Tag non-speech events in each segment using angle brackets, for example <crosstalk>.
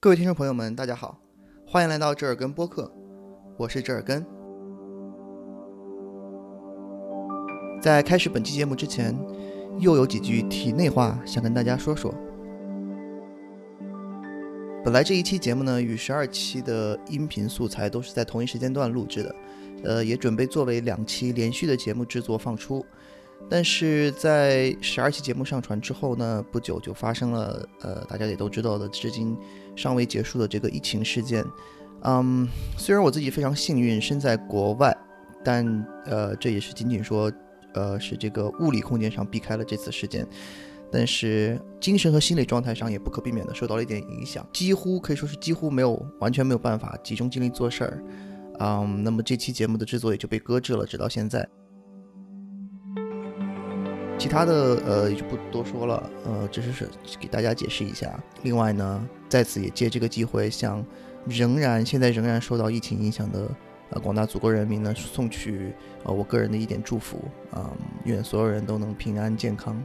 各位听众朋友们，大家好，欢迎来到折耳根播客，我是折耳根。在开始本期节目之前，又有几句题内话想跟大家说说。本来这一期节目呢，与十二期的音频素材都是在同一时间段录制的，呃，也准备作为两期连续的节目制作放出。但是在十二期节目上传之后呢，不久就发生了呃，大家也都知道的，至今尚未结束的这个疫情事件。嗯，虽然我自己非常幸运身在国外，但呃，这也是仅仅说，呃，是这个物理空间上避开了这次事件，但是精神和心理状态上也不可避免的受到了一点影响，几乎可以说是几乎没有完全没有办法集中精力做事儿。嗯，那么这期节目的制作也就被搁置了，直到现在。其他的呃就不多说了，呃，只是是给大家解释一下。另外呢，在此也借这个机会，向仍然现在仍然受到疫情影响的呃广大祖国人民呢，送去呃我个人的一点祝福啊，愿所有人都能平安健康。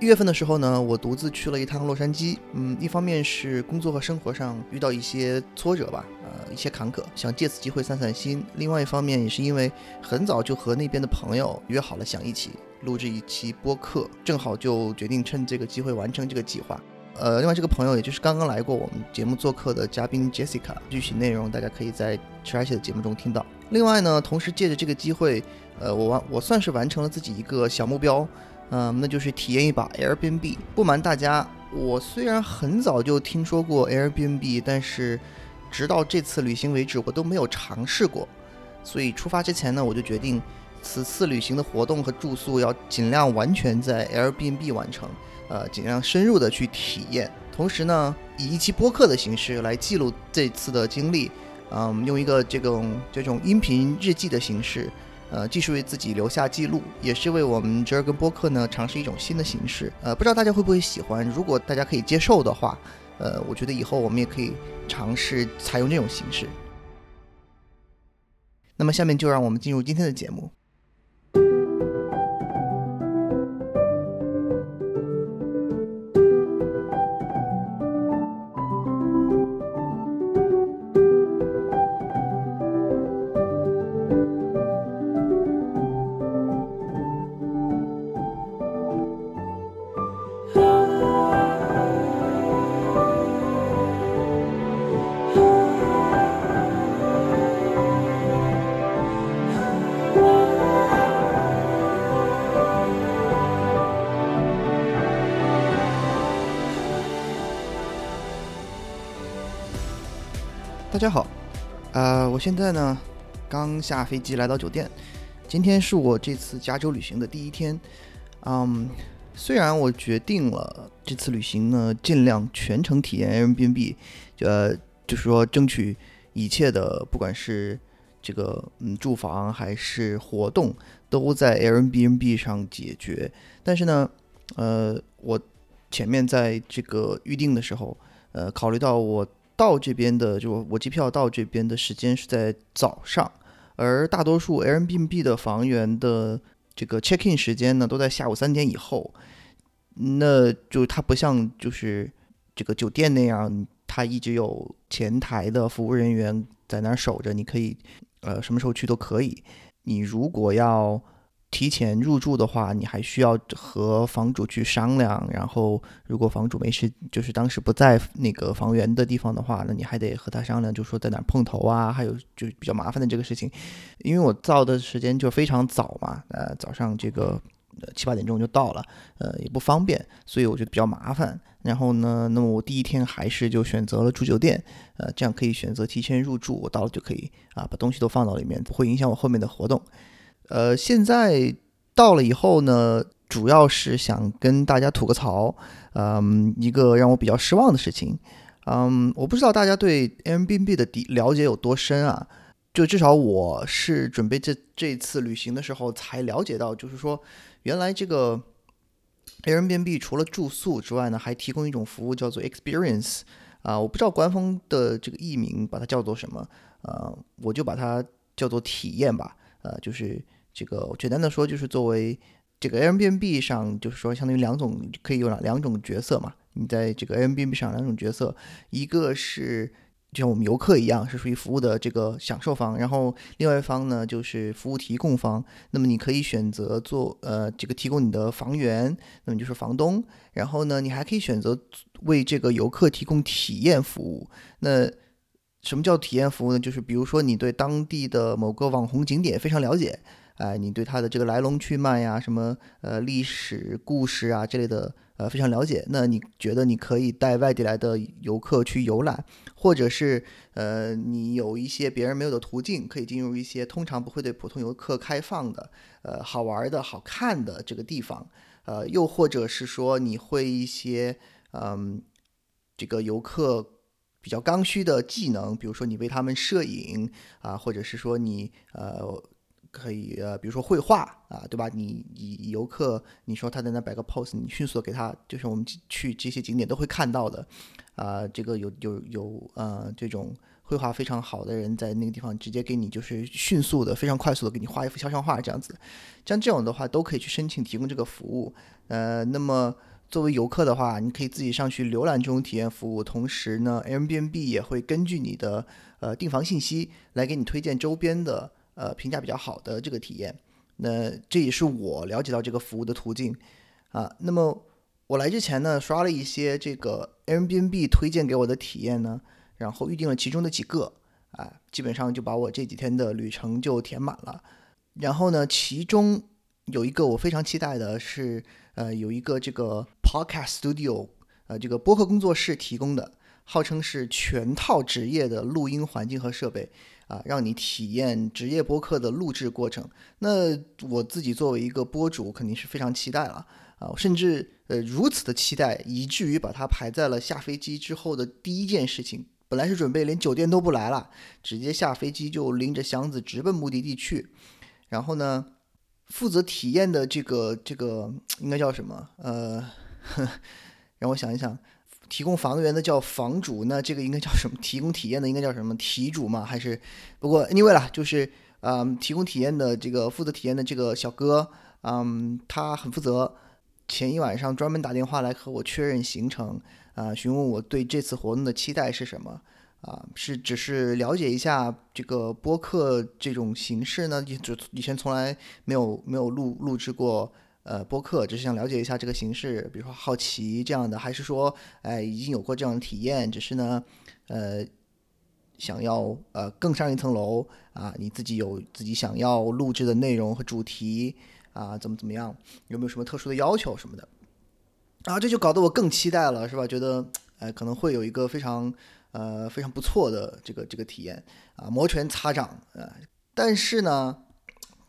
一月份的时候呢，我独自去了一趟洛杉矶，嗯，一方面是工作和生活上遇到一些挫折吧，呃，一些坎坷，想借此机会散散心；另外一方面也是因为很早就和那边的朋友约好了，想一起。录制一期播客，正好就决定趁这个机会完成这个计划。呃，另外这个朋友也就是刚刚来过我们节目做客的嘉宾 Jessica，具体内容大家可以在迟而且的节目中听到。另外呢，同时借着这个机会，呃，我完我算是完成了自己一个小目标，嗯，那就是体验一把 Airbnb。不瞒大家，我虽然很早就听说过 Airbnb，但是直到这次旅行为止，我都没有尝试过。所以出发之前呢，我就决定。此次旅行的活动和住宿要尽量完全在 Airbnb 完成，呃，尽量深入的去体验。同时呢，以一期播客的形式来记录这次的经历，嗯，用一个这种这种音频日记的形式，呃，既是为自己留下记录，也是为我们折耳根播客呢尝试一种新的形式。呃，不知道大家会不会喜欢？如果大家可以接受的话，呃，我觉得以后我们也可以尝试采用这种形式。那么下面就让我们进入今天的节目。大家好，呃，我现在呢刚下飞机来到酒店，今天是我这次加州旅行的第一天。嗯，虽然我决定了这次旅行呢尽量全程体验 Airbnb，呃，就是说争取一切的，不管是这个嗯住房还是活动都在 Airbnb 上解决，但是呢，呃，我前面在这个预定的时候，呃，考虑到我。到这边的就我机票到这边的时间是在早上，而大多数 Airbnb 的房源的这个 check in 时间呢都在下午三点以后，那就它不像就是这个酒店那样，它一直有前台的服务人员在那儿守着，你可以呃什么时候去都可以。你如果要提前入住的话，你还需要和房主去商量。然后，如果房主没事，就是当时不在那个房源的地方的话，那你还得和他商量，就说在哪碰头啊，还有就比较麻烦的这个事情。因为我到的时间就非常早嘛，呃，早上这个七八点钟就到了，呃，也不方便，所以我觉得比较麻烦。然后呢，那么我第一天还是就选择了住酒店，呃，这样可以选择提前入住，我到了就可以啊，把东西都放到里面，不会影响我后面的活动。呃，现在到了以后呢，主要是想跟大家吐个槽，嗯，一个让我比较失望的事情，嗯，我不知道大家对 Airbnb 的了解有多深啊，就至少我是准备这这次旅行的时候才了解到，就是说原来这个 Airbnb 除了住宿之外呢，还提供一种服务叫做 Experience，啊，我不知道官方的这个译名把它叫做什么，呃，我就把它叫做体验吧。呃，就是这个简单的说，就是作为这个 Airbnb 上，就是说相当于两种可以有两两种角色嘛。你在这个 Airbnb 上两种角色，一个是就像我们游客一样，是属于服务的这个享受方，然后另外一方呢就是服务提供方。那么你可以选择做呃这个提供你的房源，那么就是房东。然后呢，你还可以选择为这个游客提供体验服务。那什么叫体验服务呢？就是比如说你对当地的某个网红景点非常了解。哎，你对它的这个来龙去脉呀，什么呃历史故事啊这类的，呃非常了解。那你觉得你可以带外地来的游客去游览，或者是呃你有一些别人没有的途径，可以进入一些通常不会对普通游客开放的，呃好玩的好看的这个地方，呃又或者是说你会一些嗯这个游客比较刚需的技能，比如说你为他们摄影啊，或者是说你呃。可以呃，比如说绘画啊，对吧？你你游客，你说他在那摆个 pose，你迅速的给他，就是我们去这些景点都会看到的，啊，这个有有有呃这种绘画非常好的人在那个地方直接给你就是迅速的、非常快速的给你画一幅肖像画这样子，像这种的话都可以去申请提供这个服务。呃，那么作为游客的话，你可以自己上去浏览这种体验服务，同时呢，Airbnb 也会根据你的呃订房信息来给你推荐周边的。呃，评价比较好的这个体验，那这也是我了解到这个服务的途径啊。那么我来之前呢，刷了一些这个 Airbnb 推荐给我的体验呢，然后预定了其中的几个，啊，基本上就把我这几天的旅程就填满了。然后呢，其中有一个我非常期待的是，呃，有一个这个 Podcast Studio，呃，这个播客工作室提供的，号称是全套职业的录音环境和设备。啊，让你体验职业播客的录制过程。那我自己作为一个播主，肯定是非常期待了啊，甚至呃如此的期待，以至于把它排在了下飞机之后的第一件事情。本来是准备连酒店都不来了，直接下飞机就拎着箱子直奔目的地去。然后呢，负责体验的这个这个应该叫什么？呃，<laughs> 让我想一想。提供房源的叫房主，那这个应该叫什么？提供体验的应该叫什么？题主吗？还是不过 anyway 啦，就是嗯，提供体验的这个负责体验的这个小哥，嗯，他很负责。前一晚上专门打电话来和我确认行程，啊，询问我对这次活动的期待是什么？啊，是只是了解一下这个播客这种形式呢？就以前从来没有没有录录制过。呃，播客只是想了解一下这个形式，比如说好奇这样的，还是说，哎，已经有过这样的体验，只是呢，呃，想要呃更上一层楼啊？你自己有自己想要录制的内容和主题啊？怎么怎么样？有没有什么特殊的要求什么的？啊，这就搞得我更期待了，是吧？觉得哎，可能会有一个非常呃非常不错的这个这个体验啊，摩拳擦掌啊！但是呢。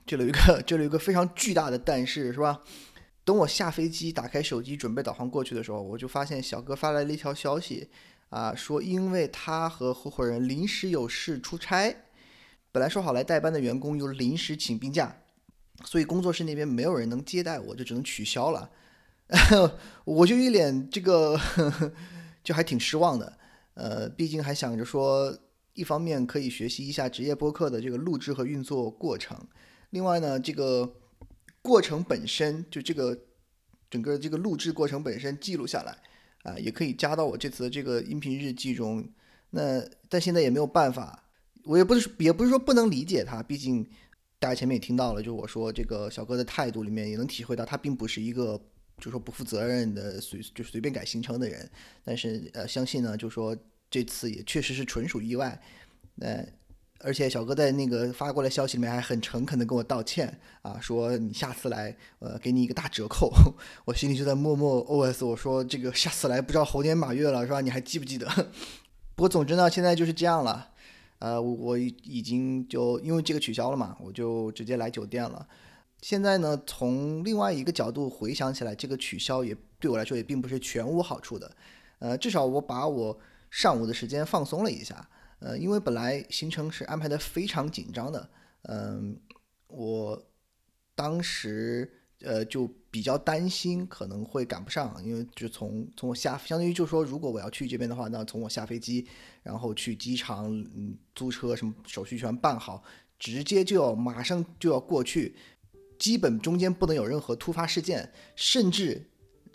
这里有一个，<laughs> 这里有一个非常巨大的但是，是吧？等我下飞机，打开手机准备导航过去的时候，我就发现小哥发来了一条消息，啊，说因为他和合伙人临时有事出差，本来说好来代班的员工又临时请病假，所以工作室那边没有人能接待我，就只能取消了。<laughs> 我就一脸这个，<laughs> 就还挺失望的。呃，毕竟还想着说，一方面可以学习一下职业播客的这个录制和运作过程。另外呢，这个过程本身就这个整个这个录制过程本身记录下来啊，也可以加到我这次的这个音频日记中。那但现在也没有办法，我也不是也不是说不能理解他，毕竟大家前面也听到了，就我说这个小哥的态度里面也能体会到，他并不是一个就说不负责任的随就随便改行程的人。但是呃，相信呢，就说这次也确实是纯属意外。呃。而且小哥在那个发过来消息里面还很诚恳的跟我道歉啊，说你下次来，呃，给你一个大折扣。<laughs> 我心里就在默默 OS，我说这个下次来不知道猴年马月了是吧？你还记不记得？<laughs> 不过总之呢，现在就是这样了。呃，我已经就因为这个取消了嘛，我就直接来酒店了。现在呢，从另外一个角度回想起来，这个取消也对我来说也并不是全无好处的。呃，至少我把我上午的时间放松了一下。呃，因为本来行程是安排的非常紧张的，嗯，我当时呃就比较担心可能会赶不上，因为就从从我下，相当于就说如果我要去这边的话，那从我下飞机，然后去机场，嗯，租车什么手续全办好，直接就要马上就要过去，基本中间不能有任何突发事件，甚至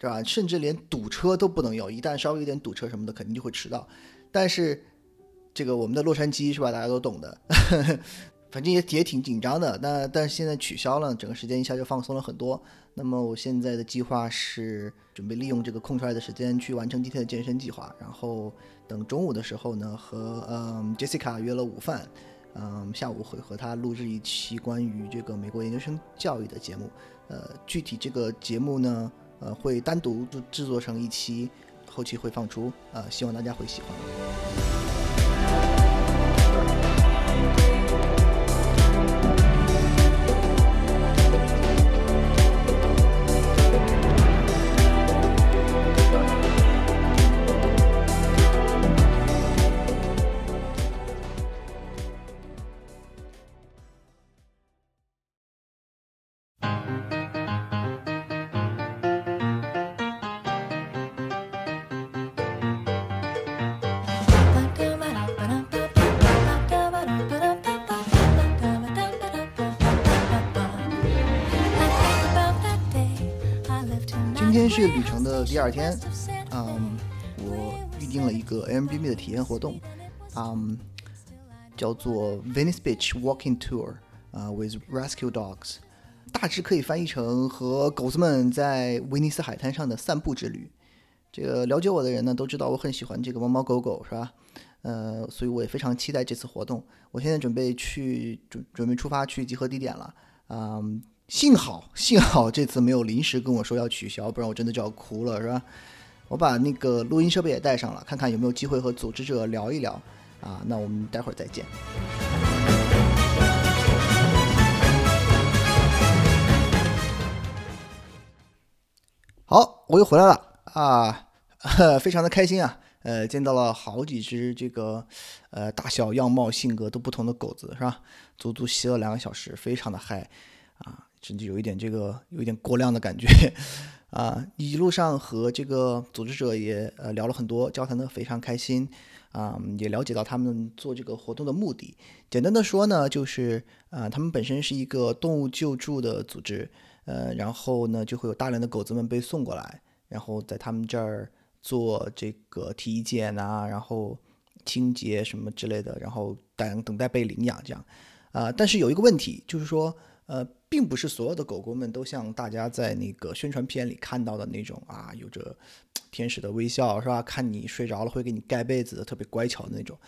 是吧？甚至连堵车都不能有，一旦稍微有点堵车什么的，肯定就会迟到。但是这个我们的洛杉矶是吧？大家都懂的，<laughs> 反正也也挺紧张的。那但是现在取消了，整个时间一下就放松了很多。那么我现在的计划是准备利用这个空出来的时间去完成今天的健身计划，然后等中午的时候呢，和嗯 Jessica 约了午饭。嗯，下午会和他录制一期关于这个美国研究生教育的节目。呃，具体这个节目呢，呃，会单独制制作成一期，后期会放出。呃，希望大家会喜欢。去旅程的第二天，嗯，我预定了一个 Airbnb 的体验活动，嗯，叫做 Venice Beach Walking Tour，啊，with Rescue Dogs，大致可以翻译成和狗子们在威尼斯海滩上的散步之旅。这个了解我的人呢，都知道我很喜欢这个猫猫狗狗，是吧？呃，所以我也非常期待这次活动。我现在准备去准准备出发去集合地点了，嗯。幸好，幸好这次没有临时跟我说要取消，不然我真的就要哭了，是吧？我把那个录音设备也带上了，看看有没有机会和组织者聊一聊啊。那我们待会儿再见。好，我又回来了啊，<laughs> 非常的开心啊。呃，见到了好几只这个呃大小、样貌、性格都不同的狗子，是吧？足足吸了两个小时，非常的嗨。甚至有一点这个有一点过量的感觉，<laughs> 啊，一路上和这个组织者也呃聊了很多，交谈的非常开心，啊，也了解到他们做这个活动的目的。简单的说呢，就是啊，他们本身是一个动物救助的组织，呃，然后呢就会有大量的狗子们被送过来，然后在他们这儿做这个体检啊，然后清洁什么之类的，然后等等待被领养这样，啊，但是有一个问题就是说。呃，并不是所有的狗狗们都像大家在那个宣传片里看到的那种啊，有着天使的微笑，是吧？看你睡着了会给你盖被子，特别乖巧的那种。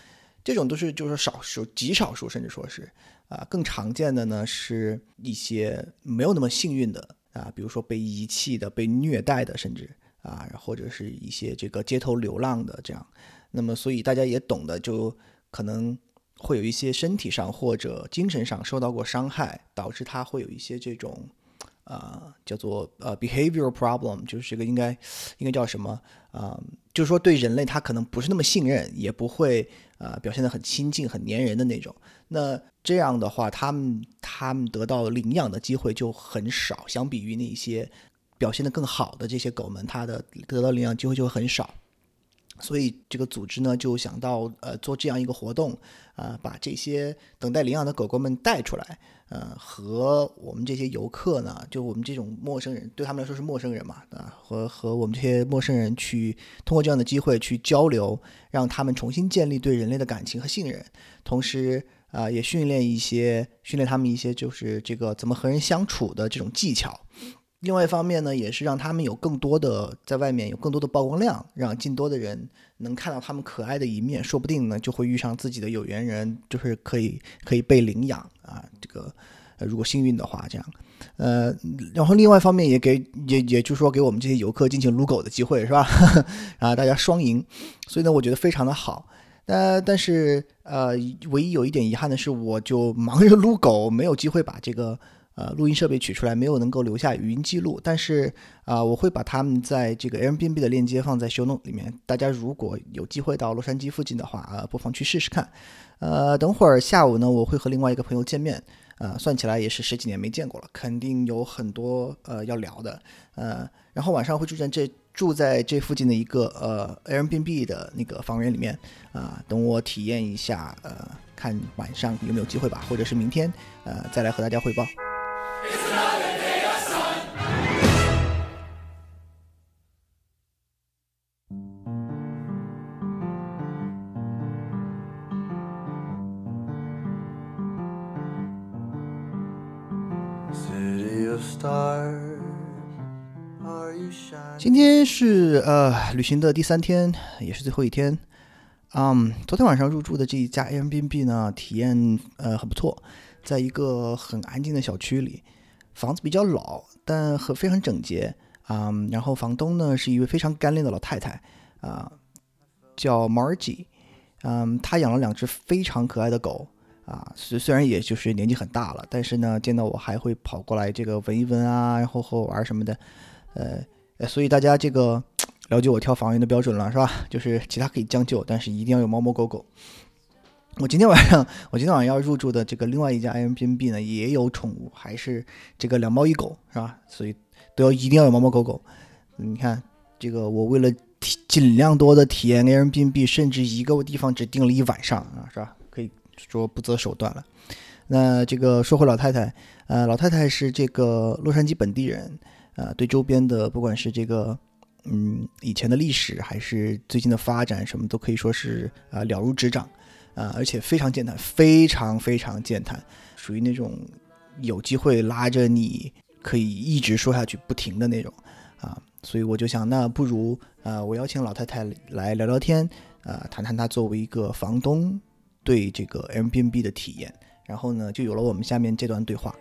这种都是就是少数，极少数，甚至说是啊，更常见的呢是一些没有那么幸运的啊，比如说被遗弃的、被虐待的，甚至啊，或者是一些这个街头流浪的这样。那么，所以大家也懂得，就可能。会有一些身体上或者精神上受到过伤害，导致他会有一些这种，呃，叫做呃 behavioral problem，就是这个应该应该叫什么啊？就是说对人类他可能不是那么信任，也不会呃表现得很亲近、很粘人的那种。那这样的话，他们他们得到领养的机会就很少，相比于那些表现得更好的这些狗们，它的得到领养机会就会很少。所以这个组织呢，就想到呃做这样一个活动，啊，把这些等待领养的狗狗们带出来，呃，和我们这些游客呢，就我们这种陌生人，对他们来说是陌生人嘛，啊，和和我们这些陌生人去通过这样的机会去交流，让他们重新建立对人类的感情和信任，同时啊，也训练一些训练他们一些就是这个怎么和人相处的这种技巧。另外一方面呢，也是让他们有更多的在外面有更多的曝光量，让更多的人能看到他们可爱的一面，说不定呢就会遇上自己的有缘人，就是可以可以被领养啊。这个呃，如果幸运的话，这样，呃，然后另外一方面也给也也就是说给我们这些游客进行撸狗的机会，是吧？<laughs> 啊，大家双赢，所以呢，我觉得非常的好。呃，但是呃，唯一有一点遗憾的是，我就忙着撸狗，没有机会把这个。呃，录音设备取出来没有能够留下语音记录，但是啊，我会把他们在这个 Airbnb 的链接放在 Show Note 里面。大家如果有机会到洛杉矶附近的话，啊，不妨去试试看。呃，等会儿下午呢，我会和另外一个朋友见面，呃，算起来也是十几年没见过了，肯定有很多呃要聊的。呃，然后晚上会住在这住在这附近的一个呃 Airbnb 的那个房源里面啊，等我体验一下，呃，看晚上有没有机会吧，或者是明天呃再来和大家汇报。今天是呃旅行的第三天，也是最后一天。嗯，昨天晚上入住的这一家 Airbnb 呢，体验呃很不错。在一个很安静的小区里，房子比较老，但很非常整洁。嗯，然后房东呢是一位非常干练的老太太，啊，叫 Margie。嗯，她养了两只非常可爱的狗。啊，虽虽然也就是年纪很大了，但是呢，见到我还会跑过来这个闻一闻啊，然后和我玩什么的，呃，所以大家这个了解我挑房源的标准了是吧？<laughs> 就是其他可以将就，但是一定要有猫猫狗狗。我今天晚上，我今天晚上要入住的这个另外一家 Airbnb 呢，也有宠物，还是这个两猫一狗是吧？所以都要一定要有猫猫狗狗。你看，这个我为了体尽量多的体验 Airbnb，甚至一个地方只订了一晚上啊，是吧？可以说不择手段了。那这个说回老太太，呃，老太太是这个洛杉矶本地人，呃，对周边的不管是这个嗯以前的历史，还是最近的发展，什么都可以说是啊了如指掌，啊，而且非常健谈，非常非常健谈，属于那种有机会拉着你可以一直说下去不停的那种啊。所以我就想，那不如啊，我邀请老太太来聊聊天，啊，谈谈她作为一个房东。对这个 Airbnb 的体验，然后呢，就有了我们下面这段对话。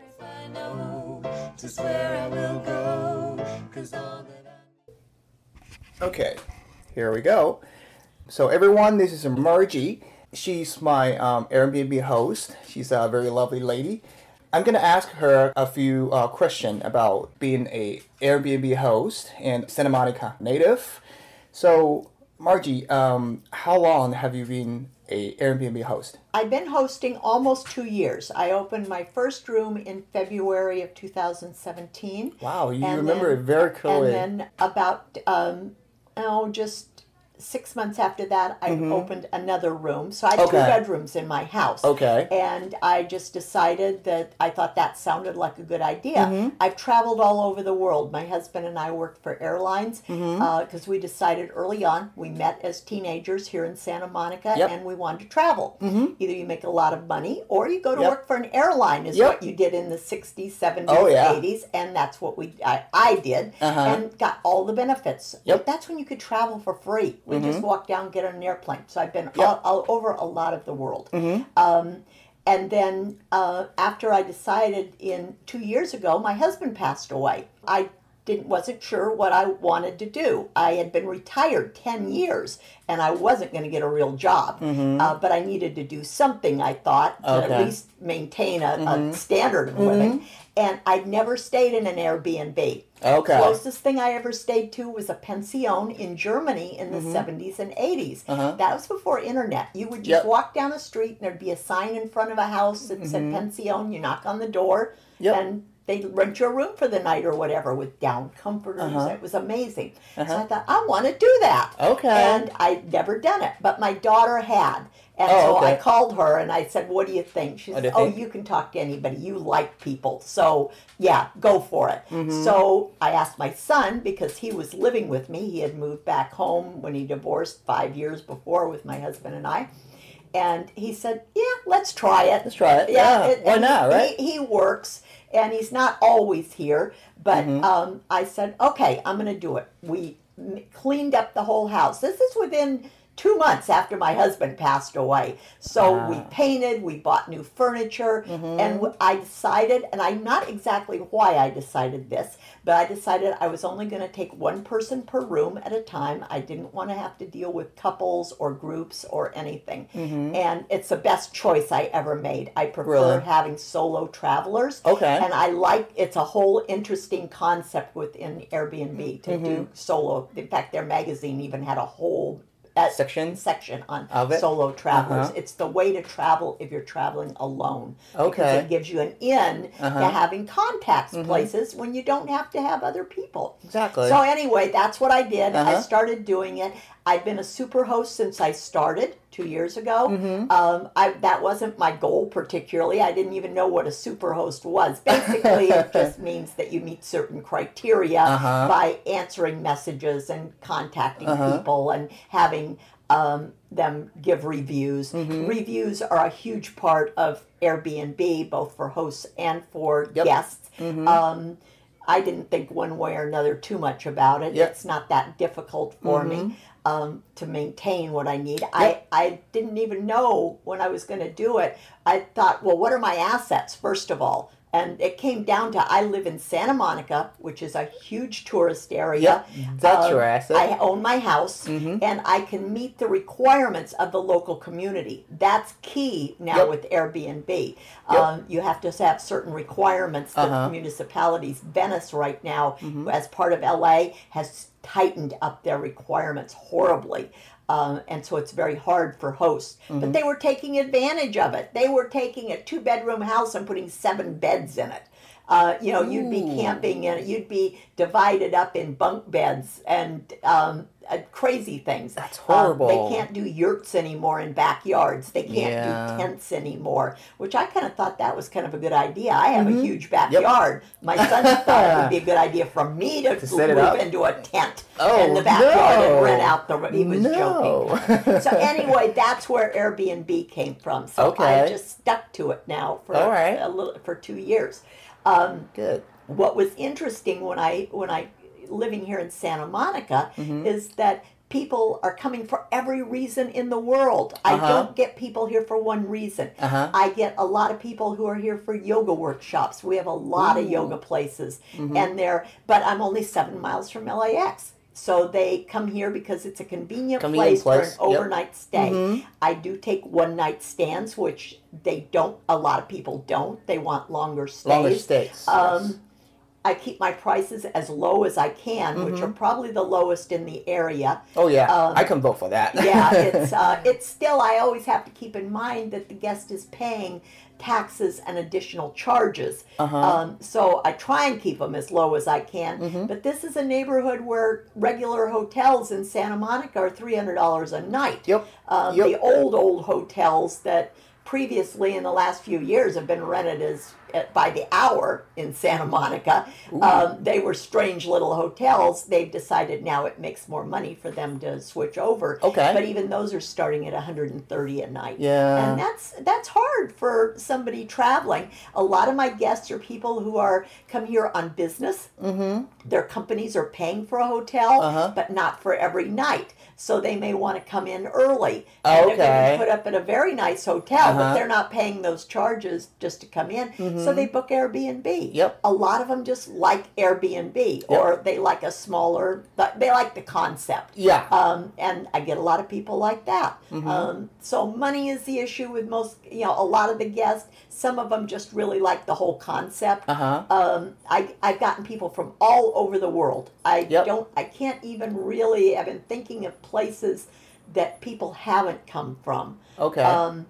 Okay, here we go. So everyone, this is Margie. She's my um, Airbnb host. She's a very lovely lady. I'm gonna ask her a few uh, questions about being a Airbnb host and Santa Monica native. So Margi, um, how long have you been a Airbnb host? I've been hosting almost two years. I opened my first room in February of 2017. Wow, you remember then, it very clearly. And then about um, oh, just six months after that, I mm-hmm. opened another room. So I had okay. two bedrooms in my house. Okay. And I just decided that I thought that sounded like a good idea. Mm-hmm. I've traveled all over the world. My husband and I worked for airlines because mm-hmm. uh, we decided early on, we met as teenagers here in Santa Monica yep. and we wanted to travel. Mm-hmm. Either you make a lot of money or you go to yep. work for an airline, is yep. what you did in the 60s, 70s, oh, yeah. 80s. And that's what we I, I did uh-huh. and got all the benefits. Yep. But that's when you could travel for free we mm-hmm. just walk down, get on an airplane. So I've been yep. all, all, over a lot of the world. Mm-hmm. Um, and then uh, after I decided in two years ago, my husband passed away. I didn't wasn't sure what I wanted to do. I had been retired ten years, and I wasn't going to get a real job. Mm-hmm. Uh, but I needed to do something. I thought to okay. at least maintain a, mm-hmm. a standard of living. Mm-hmm and I'd never stayed in an Airbnb. Okay. Closest thing I ever stayed to was a pension in Germany in the mm-hmm. 70s and 80s. Uh-huh. That was before internet. You would just yep. walk down the street and there'd be a sign in front of a house that mm-hmm. said pension. You knock on the door yep. and they'd rent your room for the night or whatever with down comforters. Uh-huh. It was amazing. Uh-huh. So I thought, I want to do that. Okay. And I'd never done it, but my daughter had. And oh, so okay. I called her and I said, "What do you think?" She said, "Oh, think? you can talk to anybody. You like people, so yeah, go for it." Mm-hmm. So I asked my son because he was living with me. He had moved back home when he divorced five years before with my husband and I, and he said, "Yeah, let's try it. Let's try it. Yeah, yeah. why not? Right? He, he, works." And he's not always here, but mm-hmm. um, I said, okay, I'm going to do it. We cleaned up the whole house. This is within two months after my husband passed away. So wow. we painted, we bought new furniture, mm-hmm. and I decided, and I'm not exactly why I decided this, but I decided I was only going to take one person per room at a time. I didn't want to have to deal with couples or groups or anything. Mm-hmm. And it's the best choice I ever made. I prefer really? having solo travelers. Okay. And I like it's a whole interesting concept within Airbnb to mm-hmm. do solo. In fact, their magazine even had a whole section section on solo travelers. Uh-huh. It's the way to travel if you're traveling alone. Okay. Because it gives you an in uh-huh. to having contacts mm-hmm. places when you don't have to have other people. Exactly. So anyway, that's what I did. Uh-huh. I started doing it. I've been a super host since I started two years ago. Mm-hmm. Um, I, that wasn't my goal particularly. I didn't even know what a super host was. Basically, it <laughs> just means that you meet certain criteria uh-huh. by answering messages and contacting uh-huh. people and having um, them give reviews. Mm-hmm. Reviews are a huge part of Airbnb, both for hosts and for Yep. guests. Mm-hmm. Um, I didn't think one way or another too much about it. Yep. It's not that difficult for me Mm-hmm. Um, to maintain what I need. I, I didn't even know when I was going to do it. I thought, well, what are my assets, first of all? And it came down to I live in Santa Monica, which is a huge tourist area. Yep, that's Um, your asset. I own my house Mhm. and I can meet the requirements of the local community. That's key now Yep. with Airbnb. Yep. Um, you have to have certain requirements that Uh-huh. municipalities. Venice, right now, Mm-hmm. as part of LA, has tightened up their requirements horribly. Um, and so it's very hard for hosts. Mm-hmm. But they were taking advantage of it. They were taking a two bedroom house and putting seven beds in it. Uh, you know, you'd be camping in it. You'd be divided up in bunk beds and um, uh, crazy things. That's Um, horrible. they can't do yurts anymore in backyards. They can't Yeah. do tents anymore, which I kind of thought that was kind of a good idea. I have Mhm. a huge backyard. My son thought it would be a <laughs> good idea for me to, To set it move up? into a tent Oh, in the backyard no. and rent out the. He was no. joking. So <laughs> anyway, that's where Airbnb came from. So Okay. I just stuck to it now for All right. a little for two years. Um, Good. what was interesting when I when I living here in Santa Monica Mhm. is that people are coming for every reason in the world. I Uh-huh. don't get people here for one reason. Uh huh. I get a lot of people who are here for yoga workshops. We have a lot of yoga places, Mhm. and they're. But I'm only seven miles from LAX, so they come here because it's a convenient, Convenient place, place, for an yep. overnight stay. Mhm. I do take one night stands, which they don't. A lot of people don't. They want longer stays. Longer stays. Um, I keep my prices as low as I can, which Mhm. are probably the lowest in the area. oh yeah, um, I can vote for that. Yeah, <laughs> it's uh, it's still. I always have to keep in mind that the guest is paying taxes and additional charges. uh-huh. Um, so I try and keep them as low as I can. Mhm. But this is a neighborhood where regular hotels in Santa Monica are three hundred dollars a night. Yep. Um, Yep. The old old hotels that previously in the last few years have been rented as uh, by the hour in Santa Monica. Um, they were strange little hotels. They've decided now it makes more money for them to switch over. Okay. But even those are starting at 130 a night. Yeah. And that's that's hard for somebody traveling. A lot of my guests are people who are come here on business. mm-hmm. Their companies are paying for a hotel, Uh-huh. but not for every night. So they may want to come in early. Oh, And they're going okay. to put up at a very nice hotel, Uh-huh. Mm-hmm. but they're not paying those charges just to come in. So they book Airbnb. Yep. A lot of them just like Airbnb or they like a smaller, they like the concept. Yeah. Um, and I get a lot of people like that. Mhm. Um, so money is the issue with most, you know, a lot of the guests. Some of them just really like the whole concept. Uh huh. Um, I, I've gotten people from all over the world. I Yep. don't, I can't even really, I've been thinking of places that people haven't come from. Okay. Um,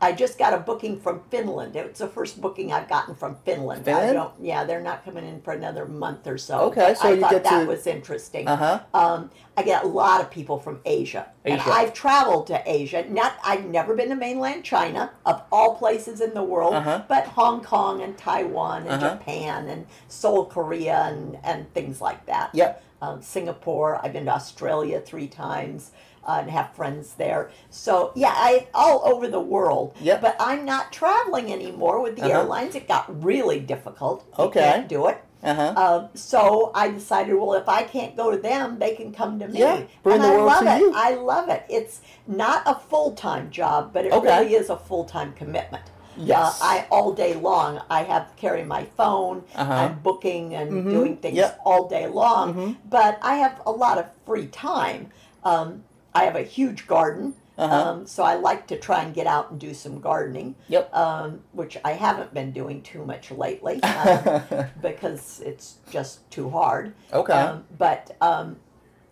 I just got a booking from Finland. It's the first booking I've gotten from Finland. I Finland? don't, yeah, they're not coming in for another month or so. Okay, so I you thought get that to- was interesting. uh huh. Um, I get a lot of people from Asia. And Asia. I've traveled to Asia. Not I've never been to mainland China, of all places in the world, Uh-huh. but Hong Kong and Taiwan and Uh-huh. Japan and Seoul, Korea and, and things like that. Yep. Um, Singapore. I've been to Australia three times. Uh, and have friends there. So yeah, I all over the world. Yeah. But I'm not traveling anymore with the Uh-huh. airlines. It got really difficult. Okay. can't do it. Uh huh. Um, so I decided, well, if I can't go to them, they can come to me. Yeah, bring and the I world love to it. you. I love it. It's not a full time job, but it Okay. really is a full time commitment. Yes. Uh, I all day long. I have carry my phone. Uh-huh. I'm booking and Mhm. doing things Yep. all day long. Mhm. But I have a lot of free time. Um, I have a huge garden. Uh-huh. Um, so I like to try and get out and do some gardening, Yep. um, which I haven't been doing too much lately. Um, <laughs> because it's just too hard. okay. Um, but um,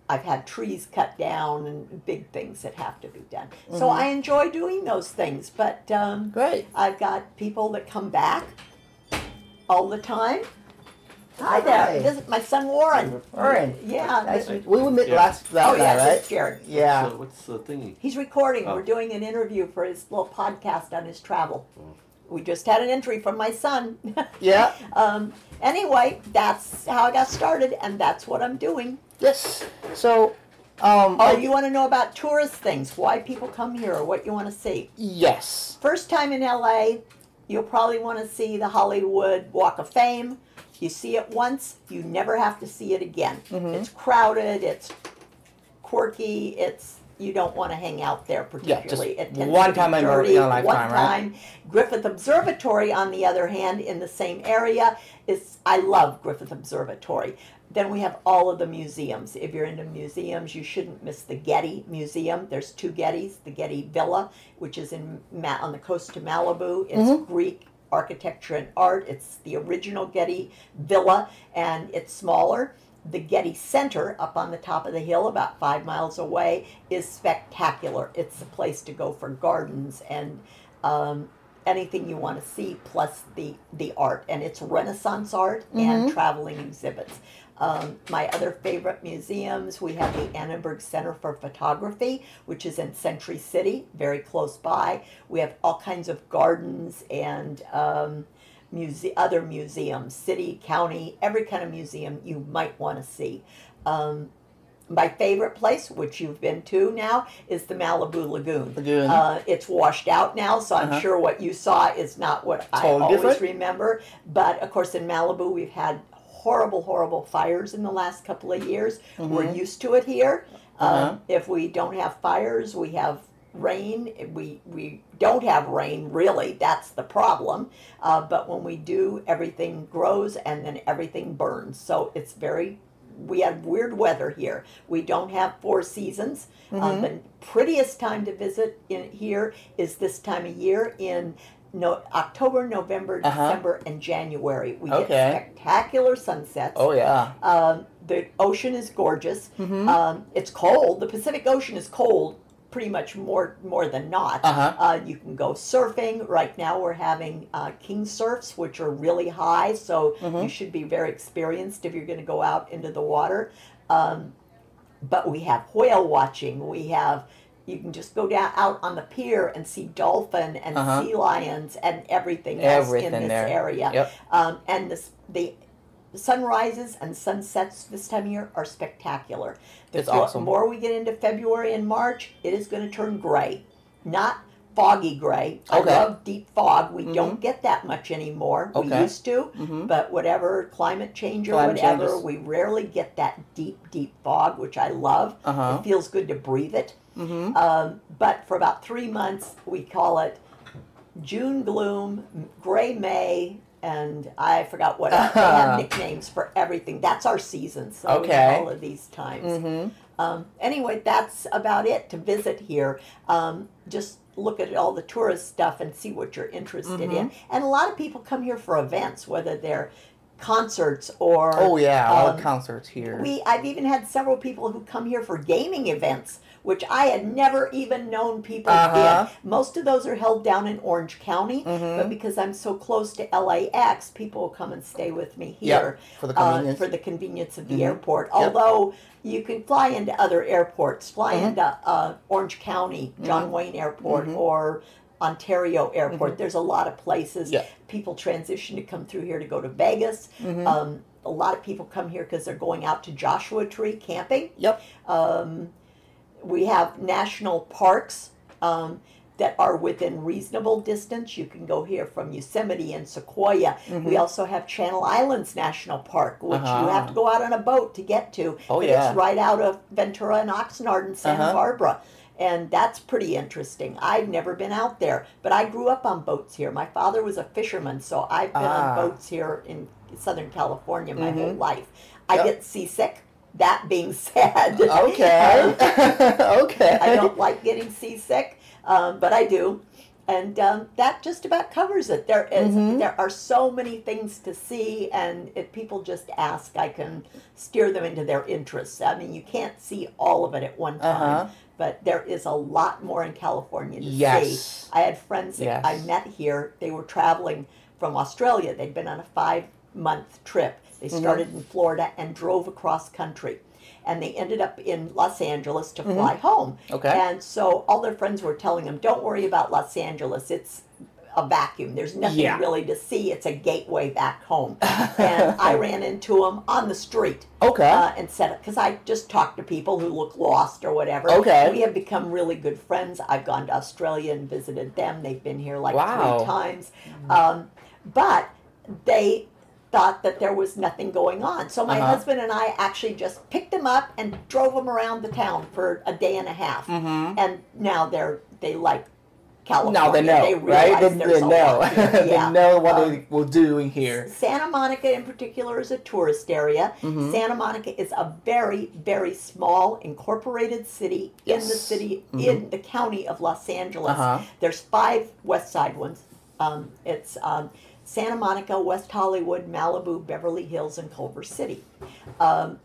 I've had trees cut down and big things that have to be done. So Mhm. I enjoy doing those things. But um, Great. I've got people that come back all the time. Hi Hi. there. This is my son Warren. Warren. Yeah. Nice. th- We were met Yeah. last last oh, night, yes, right? Jared. Yeah. What's, uh, what's the thingy? He's recording. Oh. We're doing an interview for his little podcast on his travel. Oh. We just had an entry from my son. Yeah. <laughs> um, anyway, that's how I got started, and that's what I'm doing. Yes. So, Um, Oh, you want to know about tourist things, why people come here, or what you want to see. yes. First time in LA, you'll probably want to see the Hollywood Walk of Fame. You see it once, you never have to see it again. Mm-hmm. It's crowded, it's quirky, it's you don't want to hang out there Yeah, just particularly. it tends one to be time in a- dirty, in a lifetime, one right? time. Griffith Observatory, on the other hand, in the same area, is I love Griffith Observatory. Then we have all of the museums. If you're into museums, you shouldn't miss the Getty Museum. There's two Gettys. The Getty Villa, which is in Ma- on the coast of Malibu. It's Mm-hmm. Greek architecture and art. It's the original Getty Villa, and it's smaller. The Getty Center, up on the top of the hill, about five miles away, is spectacular. It's a place to go for gardens and um, anything you want to see, plus the the art, and it's Renaissance art and traveling exhibits. Um, my other favorite museums, we have the Annenberg Center for Photography, which is in Century City, very close by. We have all kinds of gardens and um, muse- other museums, city, county, every kind of museum you might want to see. Um, my favorite place, which you've been to now, is the Malibu Lagoon. Lagoon. Uh, it's washed out now, so I'm Uh-huh. sure what you saw is not what I always different. remember. But of course, in Malibu, we've had horrible, horrible fires in the last couple of years. We're used to it here. Uh-huh. Um, if we don't have fires, we have rain. We we don't have rain really. That's the problem. Uh, but when we do, everything grows and then everything burns. So it's very. We have weird weather here. We don't have four seasons. Uh, the prettiest time to visit in here is this time of year in no, October, November, Uh-huh. December, and January. We Okay. get spectacular sunsets. Oh yeah. Um, the ocean is gorgeous. Mm-hmm. Um, it's cold. The Pacific Ocean is cold, pretty much more more than not. Uh-huh. Uh, you can go surfing. Right now, we're having uh, king surfs, which are really high, so Mm-hmm. you should be very experienced if you're going to go out into the water. Um, but we have whale watching. We have you can just go down out on the pier and see dolphin and Uh-huh. sea lions and everything else Everything in this there. area. Yep. Um, and this, the sunrises and sunsets this time of year are spectacular. The It's awesome. more we get into February and March, it is going to turn gray, not foggy gray. I Okay. Mm-hmm. love deep fog. We don't get that much anymore. Okay. We used to, Mhm. but whatever climate change or Climate whatever, changes. we rarely get that deep, deep fog, which I love. Uh-huh. It feels good to breathe it. Mm-hmm. Um, but for about three months, we call it June gloom, gray May, and I forgot what else. They have <laughs> nicknames for everything. That's our season. So Okay. all of these times. Mm-hmm. Um, anyway, that's about it to visit here. Um, just look at all the tourist stuff and see what you're interested Mm-hmm. in. And a lot of people come here for events, whether they're concerts or Oh yeah, a lot um, of concerts here. we I've even had several people who come here for gaming events, which I had never even known people Uh-huh. did. Most of those are held down in Orange County, Mhm. but because I'm so close to LAX, people will come and stay with me Yep, here for the uh, convenience. for the convenience of the Mhm. airport. Yep. Although you can fly into other airports, fly Mhm. into uh, Orange County, John Wayne Airport, Mhm. or Ontario Airport. There's a lot of places. Mm-hmm. People transition to come through here to go to Vegas. Um, a lot of people come here because they're going out to Joshua Tree camping. Yep. Um, we have national parks um, that are within reasonable distance. You can go here from Yosemite and Sequoia. We also have Channel Islands National Park, which you Uh-huh. have to go out on a boat to get to. Oh, but yeah. It's right out of Ventura and Oxnard and Santa Uh-huh. Barbara. And that's pretty interesting. I've never been out there, but I grew up on boats here. My father was a fisherman, so I've been Ah. on boats here in Southern California my whole Mhm. life. I Yep. get seasick. That being said, Okay. <laughs> <laughs> okay. I don't like getting seasick, um, but I do. And um, that just about covers it. There is- Mhm. there are so many things to see, and if people just ask, I can steer them into their interests. I mean, you can't see all of it at one time, Uh-huh. but there is a lot more in California to Yes. see. I had friends that Yes. I met here. They were traveling from Australia. They'd been on a five month trip. They Mm-hmm. started in Florida and drove across country. And they ended up in Los Angeles to fly home. Mm-hmm. Okay. And so all their friends were telling them, don't worry about Los Angeles. It's a vacuum. There's nothing Yeah. really to see. It's a gateway back home. <laughs> and I ran into him on the street. Okay. Uh, and said, because I just talk to people who look lost or whatever. Okay. We have become really good friends. I've gone to Australia and visited them. They've been here like Wow. three times. Um, but they thought that there was nothing going on. So my Uh-huh. husband and I actually just picked them up and drove them around the town for a day and a half. Mm-hmm. And now they're they like California. Now they know, right? realize They, they know. here. <laughs> they know what Um, they will do in here. Santa Monica, in particular, is a tourist area. Mm-hmm. Santa Monica is a very, very small incorporated city in the Yes. city in the county of Los Angeles. Uh-huh. There's five West Side ones. Um, it's um, Santa Monica, West Hollywood, Malibu, Beverly Hills, and Culver City. Um,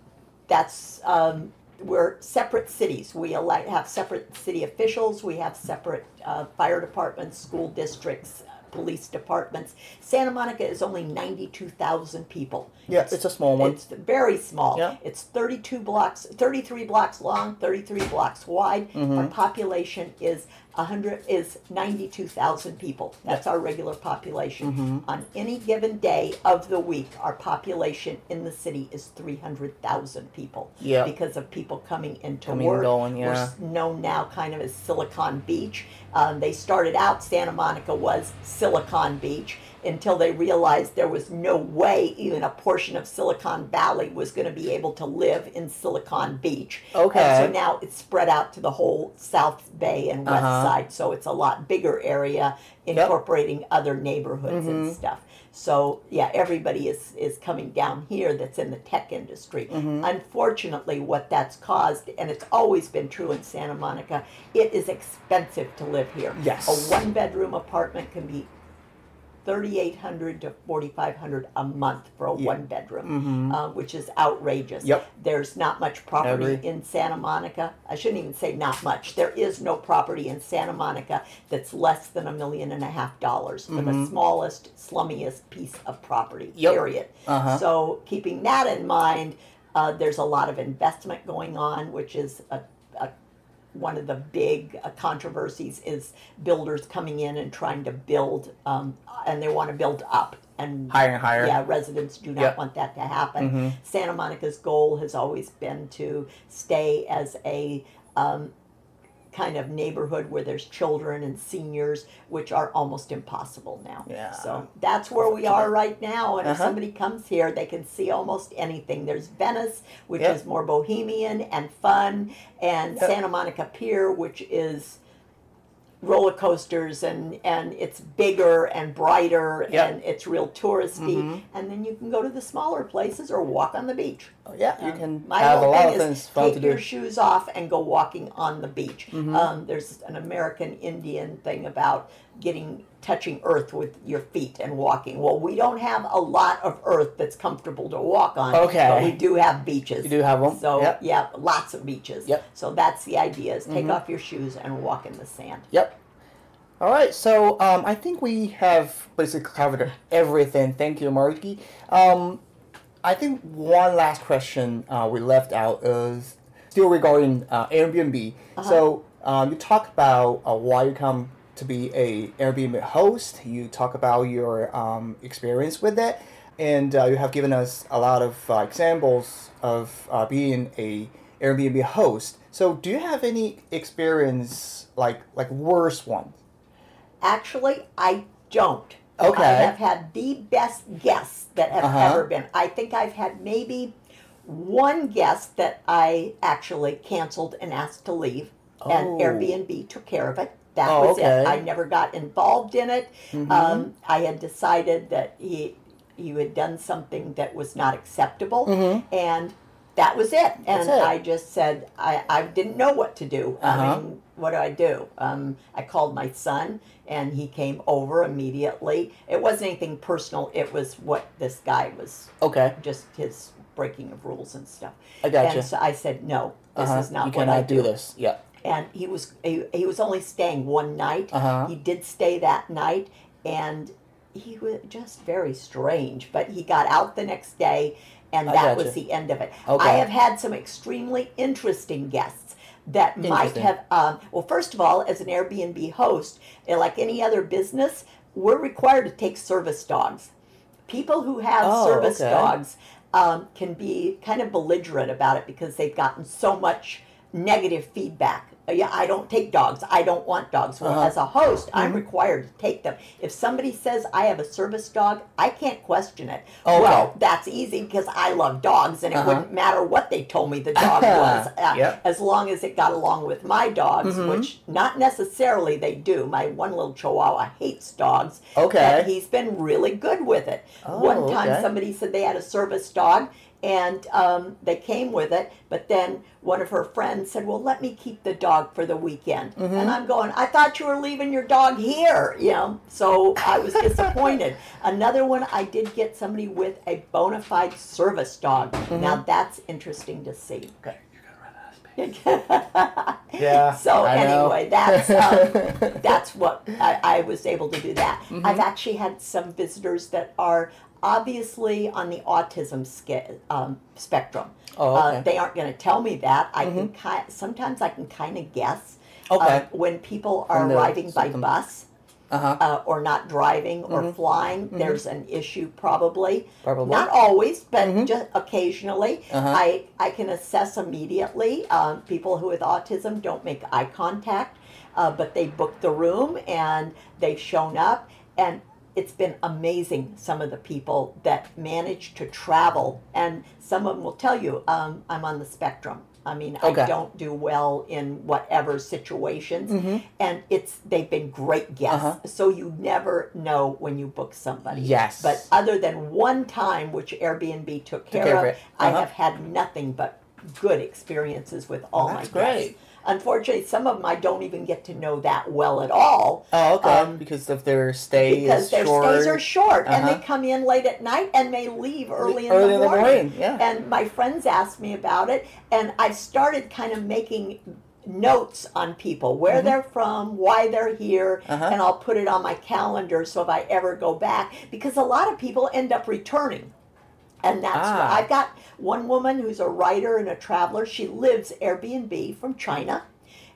that's um, we're separate cities. We elect, have separate city officials. We have separate uh, fire departments, school districts, police departments. Santa Monica is only ninety-two thousand people. Yeah, it's a small one. It's very small. Yeah. It's 32 blocks, 33 blocks long, 33 blocks wide. Mm-hmm. Our population is 100 is 92,000 people. That's our regular population. Mm-hmm. On any given day of the week, our population in the city is 300,000 people. Yeah. Because of people coming into Coming and work. going, We're known now kind of as Silicon Beach. Um, they started out, Santa Monica was Silicon Beach until they realized there was no way even a portion of Silicon Valley was going to be able to live in Silicon Beach. Okay. And so now it's spread out to the whole South Bay and West Uh-huh. Side, so it's a lot bigger area incorporating other neighborhoods Mm-hmm. and stuff. So yeah, everybody is is coming down here that's in the tech industry. Mm-hmm. Unfortunately, what that's caused, and it's always been true in Santa Monica, it is expensive to live here. Yes. A one bedroom apartment can be thirty eight hundred to forty five hundred a month for a one bedroom, uh, which is outrageous. Mm-hmm. Yep. There's not much property in Santa Monica. I shouldn't even say not much. There is no property in Santa Monica that's less than a million and a half dollars for the smallest, slummiest piece of property. Mm-hmm. Yep. Period. Uh-huh. So keeping that in mind, uh, there's a lot of investment going on, which is a, a one of the big uh, controversies is builders coming in and trying to build, um, and they want to build up and Higher and higher. yeah, residents do not Yep. want that to happen. Mm-hmm. Santa Monica's goal has always been to stay as a um, kind of neighborhood where there's children and seniors, which are almost impossible now. Yeah. So that's where we are right now. And if Uh-huh. somebody comes here, they can see almost anything. There's Venice, which Yep. is more bohemian and fun, and Yep. Santa Monica Pier, which is roller coasters and and it's bigger and brighter Yep. and it's real touristy Mhm. and then you can go to the smaller places or walk on the beach Oh, yeah, you um, can my have a whole lot thing of is take your do. shoes off and go walking on the beach. Mhm. Um, there's an American Indian thing about getting touching earth with your feet and walking. Well, we don't have a lot of earth that's comfortable to walk on. Okay. but we do have beaches. You do have them. So Yep. yeah, lots of beaches. Yep. So that's the idea: is take Mhm. off your shoes and walk in the sand. Yep. All right, so um, I think we have basically covered everything. Thank you, Margi. Um, I think one last question uh, we left out is still regarding uh, Airbnb. So um, you talked about uh, why you come to be a Airbnb host. You talk about your um, experience with it, and uh, you have given us a lot of uh, examples of uh, being a Airbnb host. So do you have any experience like like worse one? Actually, I don't. Okay. I have had the best guests that have Uh-huh. ever been. I think I've had maybe one guest that I actually canceled and asked to leave, and Oh. Airbnb took care of it. That Oh, was okay. it. I never got involved in it. Mhm. Um, I had decided that he he had done something that was not acceptable, Mhm. and that was it. And it. I just said I, I didn't know what to do. Uh-huh. I mean, what do I do? Um, I called my son, and he came over immediately. It wasn't anything personal. It was what this guy was Okay, just his breaking of rules and stuff. I gotcha. And so I said, no, this uh-huh. is not you what cannot I do this. Yeah. And he was he, he was only staying one night. Uh-huh. He did stay that night, and he was just very strange. But he got out the next day, and I that gotcha. was the end of it. Okay. I have had some extremely interesting guests that might have. Um, well, first of all, as an Airbnb host, eh, like any other business. we're required to take service dogs. People who have Oh, service okay. dogs um, can be kind of belligerent about it because they've gotten so much negative feedback. Uh, Yeah, I don't take dogs. I don't want dogs. Well, Uh-huh. as a host, I'm required to take them. If somebody says I have a service dog, I can't question it. Okay. Well, that's easy because I love dogs, and it Uh-huh. wouldn't matter what they told me the <laughs> dog was, uh, Yep. as long as it got along with my dogs, Mm-hmm. which not necessarily they do. My one little Chihuahua hates dogs. Okay. he's been really good with it. Oh, one time, okay. somebody said they had a service dog. And um, they came with it, but then one of her friends said, "Well, let me keep the dog for the weekend." Mm-hmm. And I'm going, "I thought you were leaving your dog here," you know. So I was disappointed. <laughs> Another one, I did get somebody with a bona fide service dog. Mm-hmm. Now that's interesting to see. Okay. <laughs> Yeah. So I know. anyway, that's um, <laughs> that's what I, I was able to do that. Mm-hmm. I've actually had some visitors that are obviously on the autism sca- um, spectrum. Oh, uh, okay. Mm-hmm. they aren't going to tell me that. I can ki- sometimes I can kind of guess. Okay. uh, when people are arriving by bus Uh-huh. uh, or not driving or Mhm. flying, there's an issue probably. Probably. Not always, but Mhm. just occasionally. Uh-huh. I, I can assess immediately. Um, people who with autism don't make eye contact, uh, but they book the room and they've shown up. And it's been amazing, some of the people that manage to travel. And some of them will tell you, um, I'm on the spectrum. I mean, Okay. I don't do well in whatever situations, Mhm. and it's they've been great guests. Uh-huh. So you never know when you book somebody. Yes. But other than one time, which Airbnb took care, of it. I Uh-huh. have had nothing but good experiences with all my that's guests. great. Unfortunately, some of them I don't even get to know that well at all Oh, okay. Um, because of their stay because their short. stays are short and Uh-huh. they come in late at night and they leave early in, Early the, in the morning. morning, yeah. And my friends asked me about it, and I've started kind of making notes on people where they're from, why they're here, Mm-hmm. Uh-huh. and I'll put it on my calendar so if I ever go back, because a lot of people end up returning. And that's Ah. I've got one woman who's a writer and a traveler. She lives Airbnb from China,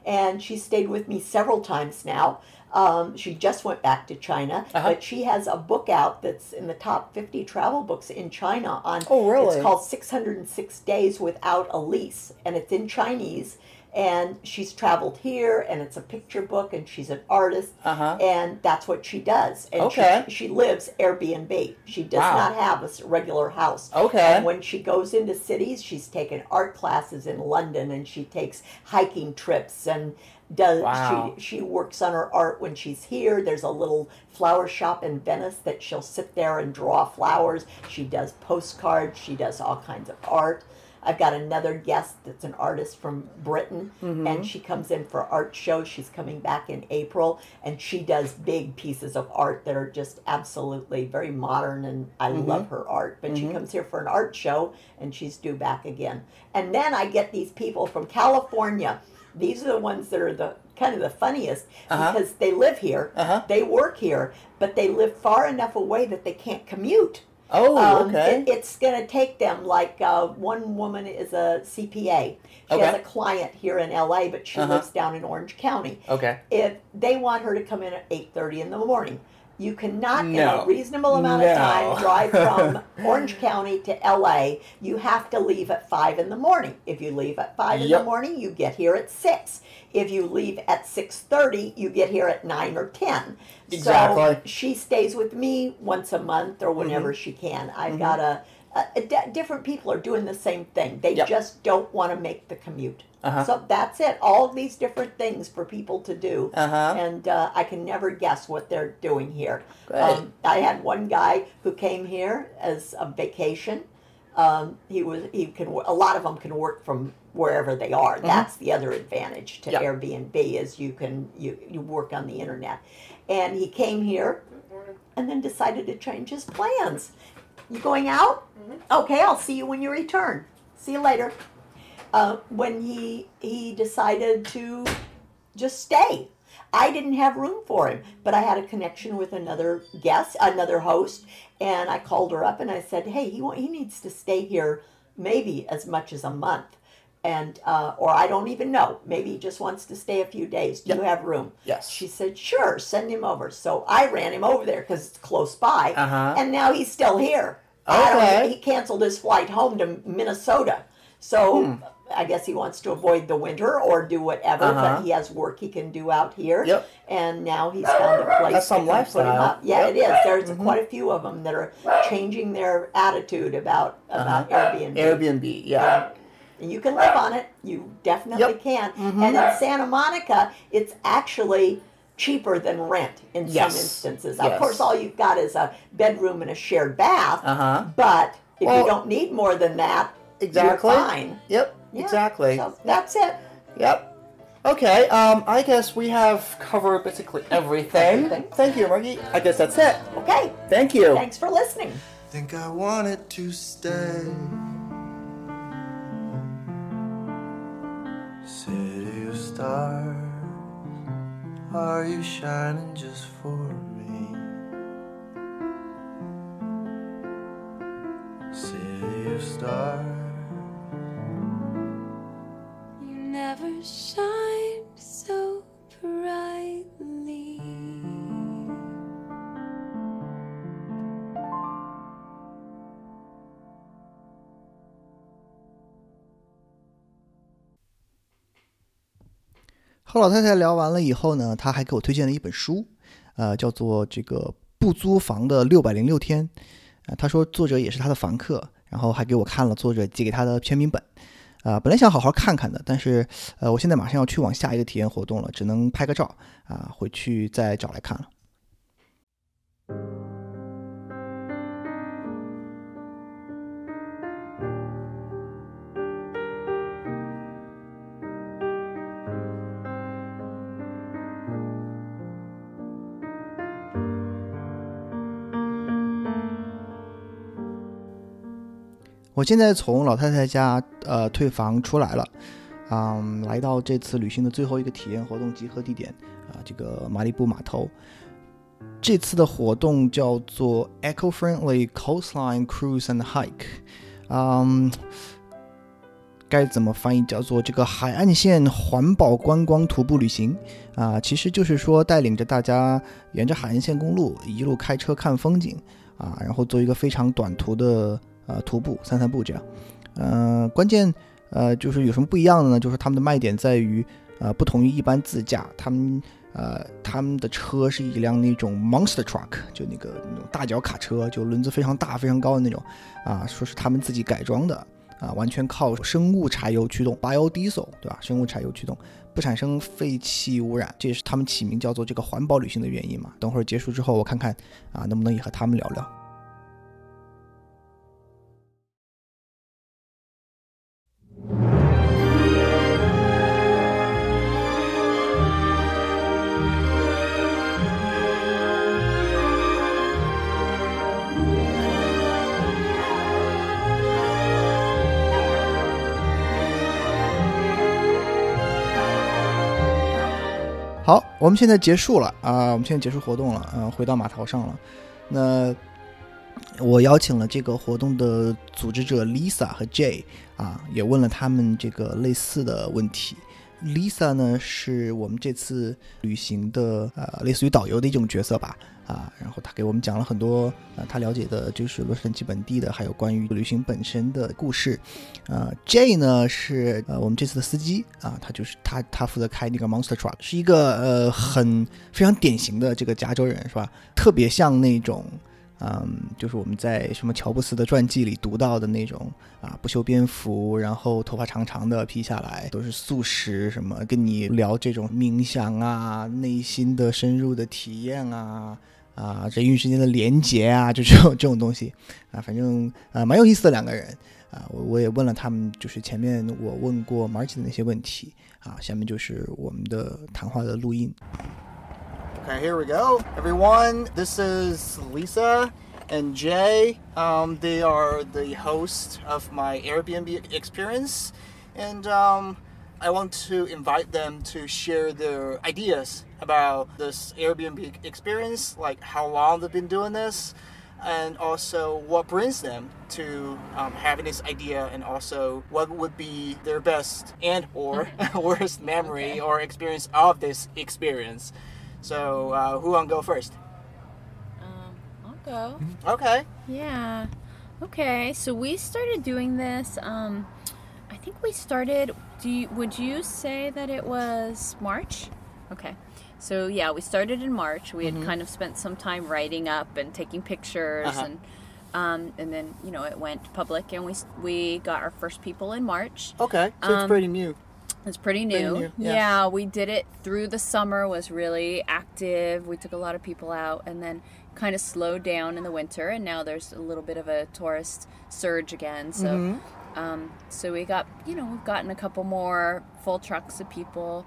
and she stayed with me several times now. Um, she just went back to China, Uh-huh. but she has a book out that's in the top 50 travel books in China on Oh, really? it's called 606 Days Without a Lease, and it's in Chinese. And she's traveled here, and it's a picture book, and she's an artist, Uh-huh. and that's what she does. And Okay. she, she lives Airbnb. She does Wow. not have a regular house. Okay. And when she goes into cities, she's taken art classes in London, and she takes hiking trips and does Wow. she she works on her art when she's here. There's a little flower shop in Venice that she'll sit there and draw flowers. She does postcards. She does all kinds of art. I've got another guest that's an artist from Britain, Mm-hmm. and she comes in for art shows. She's coming back in April, and she does big pieces of art that are just absolutely very modern, and I Mm-hmm. love her art. But she comes here for an art show, and she's due back again. And then I get these people from California. These are the ones that are the kind of the funniest Uh-huh. because they live here, Uh-huh. they work here, but they live far enough away that they can't commute. Oh, Um, okay. it- it's going to take them like uh, one woman is a CPA. She has a client here in LA, but she Uh-huh. lives down in Orange County. okay. If they want her to come in at eight thirty in the morning, you cannot in a reasonable amount of time drive <laughs> from Orange County to LA. You have to leave at five in the morning. If you leave at five in the morning, you get here at six. If you leave at six thirty, you get here at nine or ten. Exactly. So she stays with me once a month or whenever Mm-hmm. she can. I've got a, a, a di- different people are doing the same thing. They Yep. just don't want to make the commute. Uh-huh. So that's it. All of these different things for people to do, Uh-huh. and uh, I can never guess what they're doing here. Um, I had one guy who came here as a vacation. Um, he was he can a lot of them can work from wherever they are. That's the other advantage to Mm-hmm. Yep. Airbnb is you can you you work on the internet. And he came here and then decided to change his plans. You going out? Okay, I'll see you when you return. See you later. Uh, when he he decided to just stay. I didn't have room for him, but I had a connection with another guest, another host, and I called her up and I said, "Hey, he he needs to stay here maybe as much as a month." and uh, or I don't even know. Maybe he just wants to stay a few days. Do you have room? Yes. She said, sure, send him over. So I ran him over there because it's close by, Uh-huh. and now he's still here. Okay. he canceled his flight home to Minnesota, so. Hmm. I guess he wants to avoid the winter or do whatever, Uh-huh. but he has work he can do out here. Yep. And now he's found a place That's some that can put lifestyle. Yeah, Yep. it is. There's quite a few of them that are changing their attitude about about Airbnb. Airbnb, yeah. And you can live on it. You definitely Yep. Mm-hmm. can. And in Santa Monica, it's actually cheaper than rent in Yes. some instances. Yes. Of course, all you've got is a bedroom and a shared bath. Uh-huh. But if Well- you don't need more than that, Exactly. you're fine. Yep, Yeah. exactly. So that's it. Yep. Okay, um, I guess we have covered basically everything. Everything. Thank you, Margi. I guess that's it. Okay. Thank you. Thanks for listening. Think I wanted to stay. City of stars, are you shining just for me? City of stars. 和老太太聊完了以后呢，她还给我推荐了一本书，呃，叫做这个不租房的六百零六天。呃，她说作者也是她的房客，然后还给我看了作者寄给她的签名本。呃，本来想好好看看的，但是呃，我现在马上要去往下一个体验活动了，只能拍个照啊、回去再找来看了。我现在从老太太家呃退房出来了，嗯，来到这次旅行的最后一个体验活动集合地点啊、这个马里布码头。这次的活动叫做 Eco-friendly Coastline Cruise and Hike，嗯，该怎么翻译？叫做这个海岸线环保观光徒步旅行啊、其实就是说带领着大家沿着海岸线公路一路开车看风景啊，然后做一个非常短途的呃徒步散散步这样。呃，关键呃就是有什么不一样的呢？就是他们的卖点在于呃不同于一般自驾，他们呃他们的车是一辆那种 monster truck，就那个那种大脚卡车，就轮子非常大非常高的那种啊，说是他们自己改装的啊，完全靠生物柴油驱动 biodiesel 对吧？生物柴油驱动。不产生废气污染，这也是他们起名叫做这个环保旅行的原因嘛。等会儿结束之后，我看看啊，能不能也和他们聊聊。好，我们现在结束了啊、我们现在结束活动了，嗯、回到码头上了。那我邀请了这个活动的组织者 Lisa 和 Jay 啊，也问了他们这个类似的问题。Lisa 呢是我们这次旅行的呃类似于导游的一种角色吧啊，然后他给我们讲了很多呃他了解的就是洛杉矶本地的，还有关于旅行本身的故事。呃，J 呢是呃我们这次的司机啊，他就是他他负责开那个 Monster Truck，是一个呃很非常典型的这个加州人是吧？特别像那种。嗯，就是我们在什么乔布斯的传记里读到的那种啊，不修边幅，然后头发长长的披下来，都是素食，什么跟你聊这种冥想啊、内心的深入的体验啊。啊，人与之间的连结啊，就这种这种东西啊，反正啊蛮有意思的两个人啊，我我也问了他们，就是前面我问过 Marty 的那些问题啊，下面就是我们的谈话的录音。Okay, here we go. Everyone, this is Lisa and Jay. Um, they are the host of my Airbnb experience. And um, I want to invite them to share their ideas about this Airbnb experience, like how long they've been doing this, and also what brings them to um, having this idea, and also what would be their best and or <laughs> <laughs> worst memory Okay. or experience of this experience. So, uh, who want to go first? Um, I'll go. Okay. Yeah. Okay. So we started doing this. Um, I think we started. Do you, would you say that it was March? Okay. So yeah, we started in March. We had kind of spent some time writing up and taking pictures, Uh-huh. and um, and then you know it went public, and we we got our first people in March. Okay. So it's Um, pretty new. It's pretty Pretty new. new, yeah. yeah. we did it through the summer. Was really active. We took a lot of people out, and then kind of slowed down in the winter. And now there's a little bit of a tourist surge again. So, Mm-hmm. Um, so we got you know we've gotten a couple more full trucks of people.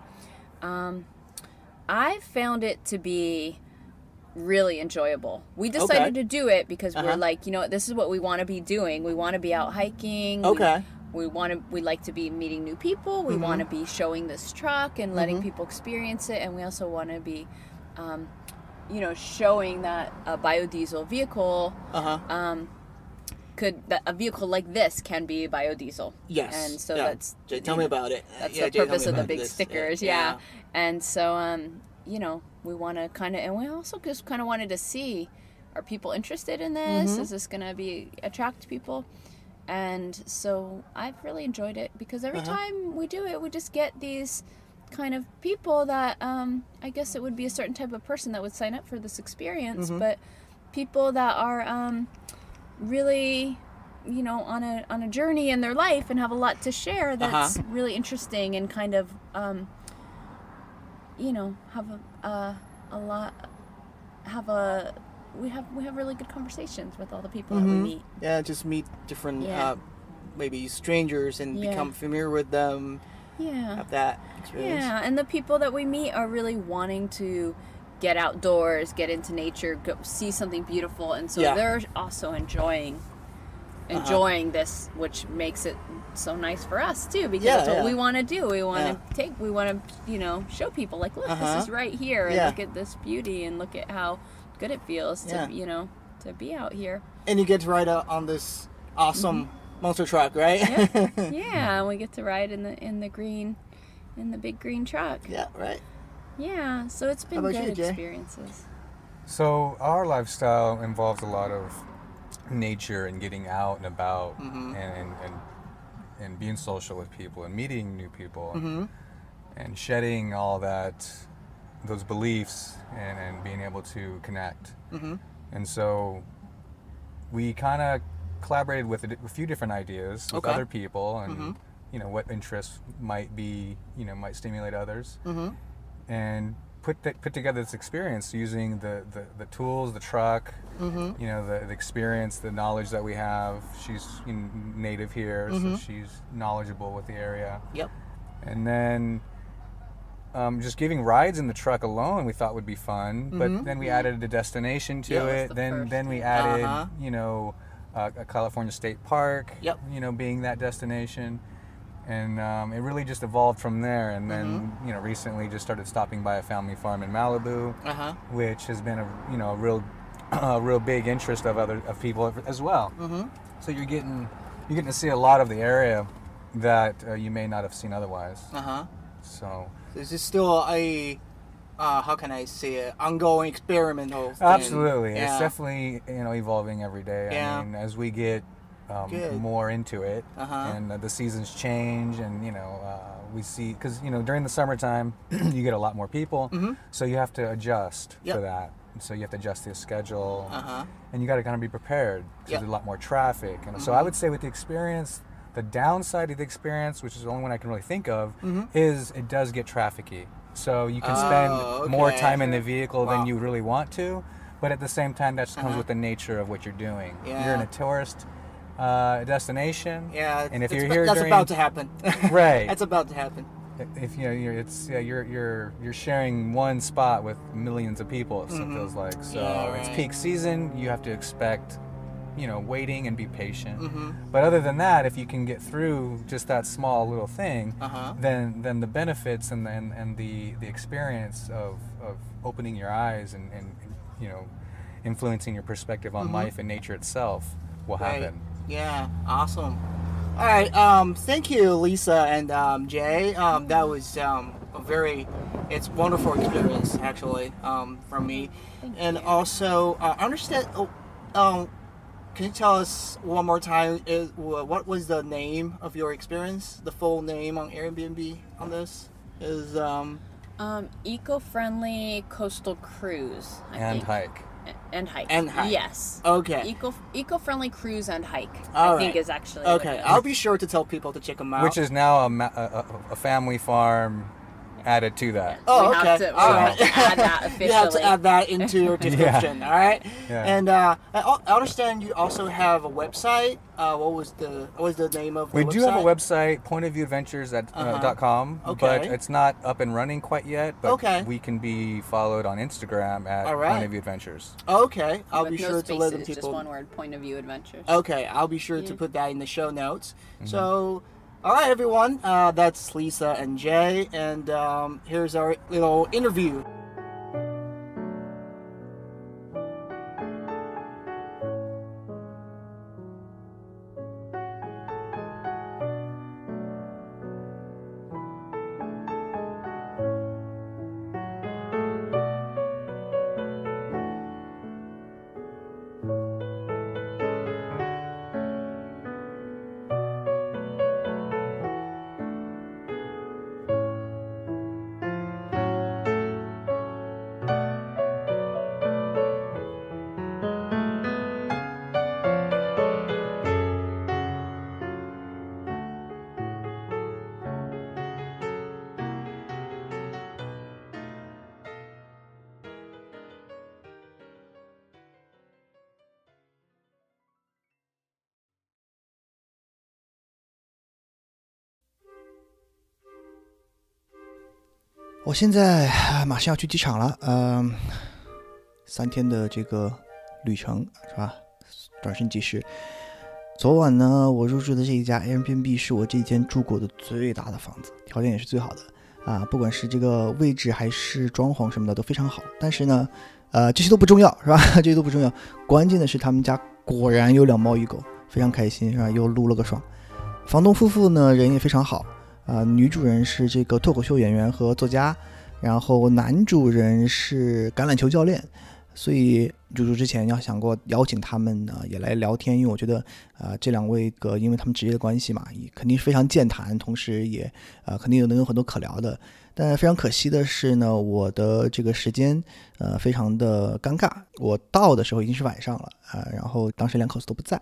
Um, I found it to be really enjoyable. We decided Okay. to do it because Uh-huh. we're like, you know, this is what we want to be doing. We want to be out hiking. We- Okay. we want to we like to be meeting new people we want to Mm-hmm. be showing this truck and letting people experience it and we also want to be um, you know showing that a biodiesel vehicle Uh huh. um, could a vehicle like this can be biodiesel Yes. and so yeah. that's Jay, tell me about it. that's Yeah, the Jay, purpose of the big this. stickers yeah, and so um you know we want to kind of and we also just kind of wanted to see are people interested in this Mm-hmm. is this going to be attract people and so i've really enjoyed it because every Uh-huh. time we do it we just get these kind of people that um i guess it would be a certain type of person that would sign up for this experience Mm-hmm. but people that are um really you know on a on a journey in their life and have a lot to share that's Uh-huh. really interesting and kind of um you know have a uh, a lot have a we have we have really good conversations with all the people that we meet Yeah, just meet different, Yeah. uh, maybe strangers and Yeah. become familiar with them. yeah Have that experience. yeah and the people that we meet are really wanting to get outdoors get into nature go see something beautiful and so Yeah. they're also enjoying Uh-huh. enjoying this which makes it so nice for us too because Yeah, that's what yeah. we want to do we want to Yeah. take we want to you know show people like look Uh-huh. this is right here and Yeah. look at this beauty and look at how good it feels to Yeah. you know to be out here And you get to ride on this awesome Mm-hmm. monster truck, right? <laughs> yeah and we get to ride in the in the green in the big green truck yeah, right. Yeah so it's been good you, experiences. So our lifestyle involves a lot of nature and getting out and about and, and, and and being social with people and meeting new people and shedding all that those beliefs and, and being able to connect. And so we kind of collaborated with a, a few different ideas with Okay. other people and you know what interests might be you know might stimulate others and put that put together this experience using the the, the tools the truck you know the, the experience the knowledge that we have she's you know, native here so she's knowledgeable with the area Yep. and then um, just giving rides in the truck alone we thought would be fun but then we added a destination to Yeah. It the then first then we added Uh-huh. you know uh, a california state park Yep. you know being that destination and um, it really just evolved from there and then you know recently just started stopping by a family farm in malibu Uh huh. which has been a you know a real <clears throat> a real big interest of other of people as well Mm-hmm. so you're getting you're getting to see a lot of the area that uh, you may not have seen otherwise Uh huh. so This is still a, uh, how can I say it, ongoing experimental. Thing. Absolutely, Yeah. it's definitely you know evolving every day. Yeah. I mean, as we get um, more into it, Uh-huh. and uh, the seasons change, and you know uh, we see because you know during the summertime <clears throat> you get a lot more people, so you have to adjust Mm-hmm. Yep. for that. So you have to adjust your schedule, Uh huh. and you got to kind of be prepared because Yep. Mm-hmm. there's a lot more traffic. And so I would say with the experience, the downside of the experience, which is the only one I can really think of, is it does get trafficky. So you can spend Mm-hmm. Oh, more time in the vehicle Wow. than you really want to, but at the same time, that just comes Uh-huh. with the nature of what you're doing. You're in a tourist uh, destination. Yeah. And if you're here that's during, about to happen. <laughs> Right. That's about to happen. if you know, you're, it's yeah, you're you're you're sharing one spot with millions of people. It feels like so. Mm-hmm. Yeah, It's peak season. You have to expect, you know, waiting and be patient. Mm-hmm. But other than that, if you can get through just that small little thing, Uh-huh. then then the benefits and the, and, and the the experience of, of opening your eyes and, and, you know influencing your perspective on life and nature itself will Mm-hmm. Right. happen. Yeah, awesome. All right, um, thank you, Leesa and um, Jay. Um, that was um, a very, it's wonderful experience actually um, from me, and also uh, understand. Oh, um, can you tell us one more time? Is what was the name of your experience? The full name on Airbnb on this is um, Um, eco-friendly coastal cruise. I And think. hike. And hike. And hike. Yes. okay. Eco eco-friendly cruise and hike. All I think right. is actually what Okay, it is. I'll be sure to tell people to check them out. Which is now a, ma- a, a, a family farm added to that. Oh, We okay. have to- we All have right. to add that <laughs> you have to add that into your <laughs> description. All right. Yeah. And uh, I I understand you also have a website. Uh, what was the what was the name of the We website? do have a website, pointofviewadventures at, uh, Uh-huh. dot com, but it's not up and running quite yet. But Okay. we can be followed on Instagram at All right. Point of View Adventures. Okay, I'll With be no sure to let spaces, them just one word. Point of view adventures. Okay, I'll be sure to put that in the show notes. So, all right, everyone, uh, that's Leesa and Jay, and um, here's our little interview. 我现在马上要去机场了，嗯、三天的这个旅程是吧？转瞬即逝。昨晚呢，我入住的这一家 Airbnb 是我这一间住过的最大的房子，条件也是最好的啊，不管是这个位置还是装潢什么的都非常好。但是呢，呃，这些都不重要是吧？<laughs> 这些都不重要，关键的是他们家果然有两猫一狗，非常开心是吧？又撸了个爽。房东夫妇呢人也非常好，啊、女主人是这个脱口秀演员和作家，然后男主人是橄榄球教练，所以入住之前要想过邀请他们呢也来聊天，因为我觉得啊、这两位个因为他们职业的关系嘛，也肯定是非常健谈，同时也呃肯定有能有很多可聊的。但非常可惜的是呢，我的这个时间呃非常的尴尬，我到的时候已经是晚上了啊、然后当时两口子都不在。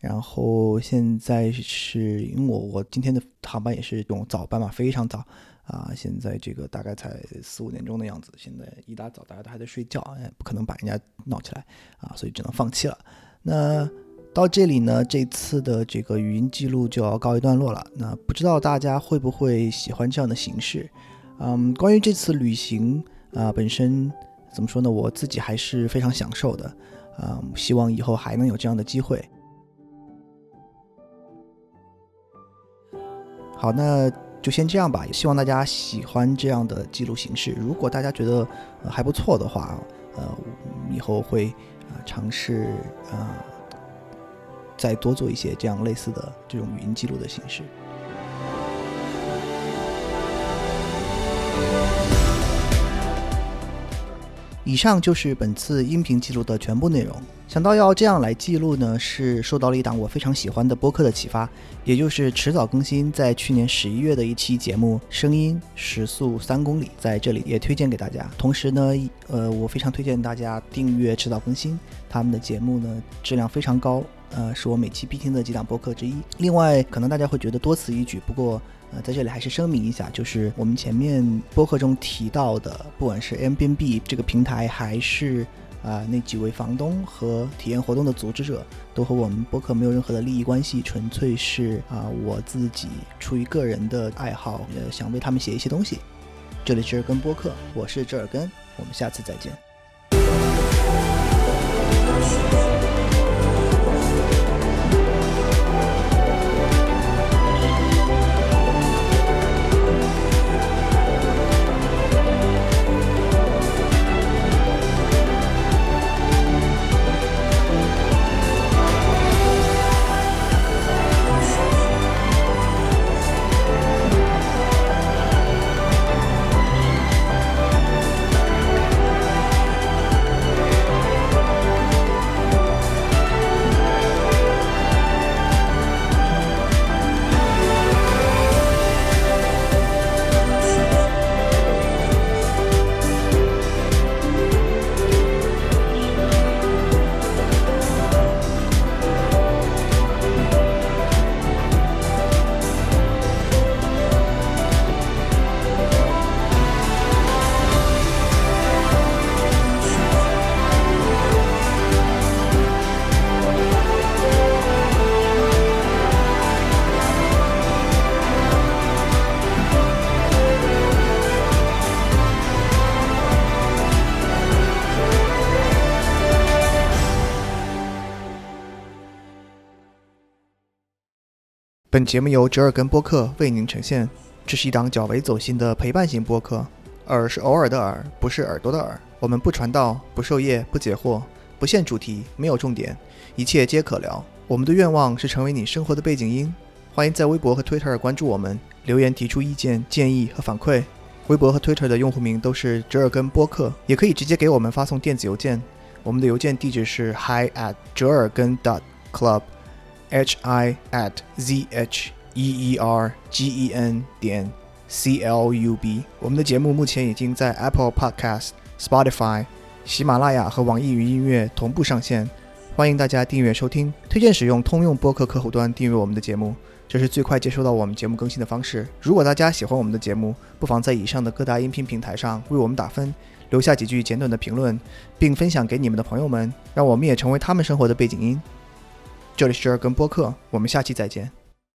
然后现在是因为我我今天的航班也是这种早班嘛，非常早啊，现在这个大概才四五点钟的样子，现在一大早大家都还在睡觉，哎，不可能把人家闹起来啊，所以只能放弃了。那到这里呢，这次的这个语音记录就要告一段落了。那不知道大家会不会喜欢这样的形式？嗯，关于这次旅行啊、本身怎么说呢？我自己还是非常享受的，啊、希望以后还能有这样的机会。好，那就先这样吧。也希望大家喜欢这样的记录形式。如果大家觉得、还不错的话，呃，以后会呃尝试呃再多做一些这样类似的这种语音记录的形式。以上就是本次音频记录的全部内容。想到要这样来记录呢，是受到了一档我非常喜欢的播客的启发，也就是迟早更新在去年十一月的一期节目《声音时速三公里》，在这里也推荐给大家。同时呢，呃，我非常推荐大家订阅迟早更新，他们的节目呢质量非常高，呃，是我每期必听的几档播客之一。另外，可能大家会觉得多此一举，不过。呃，在这里还是声明一下，就是我们前面播客中提到的，不管是 Airbnb 这个平台，还是啊、那几位房东和体验活动的组织者，都和我们播客没有任何的利益关系，纯粹是啊、我自己出于个人的爱好，呃，想为他们写一些东西。这里是耳根播客，我是折耳根，我们下次再见。节目由折耳根播客为您呈现。这是一档较为走心的陪伴型播客，耳是偶尔的耳，不是耳朵的耳。我们不传道，不授业，不解惑，不限主题，没有重点，一切皆可聊。我们的愿望是成为你生活的背景音。欢迎在微博和 Twitter 关注我们，留言提出意见、建议和反馈。微博和 Twitter 的用户名都是折耳根播客，也可以直接给我们发送电子邮件。我们的邮件地址是 hi at 折耳根 dot club h i at z h e e r g e n 点 c l u b。我们的节目目前已经在 Apple Podcast、Spotify、喜马拉雅和网易云音乐同步上线，欢迎大家订阅收听。推荐使用通用播客客户端订阅我们的节目，这是最快接收到我们节目更新的方式。如果大家喜欢我们的节目，不妨在以上的各大音频平台上为我们打分，留下几句简短的评论，并分享给你们的朋友们，让我们也成为他们生活的背景音。这里是折耳根播客，我们下期再见。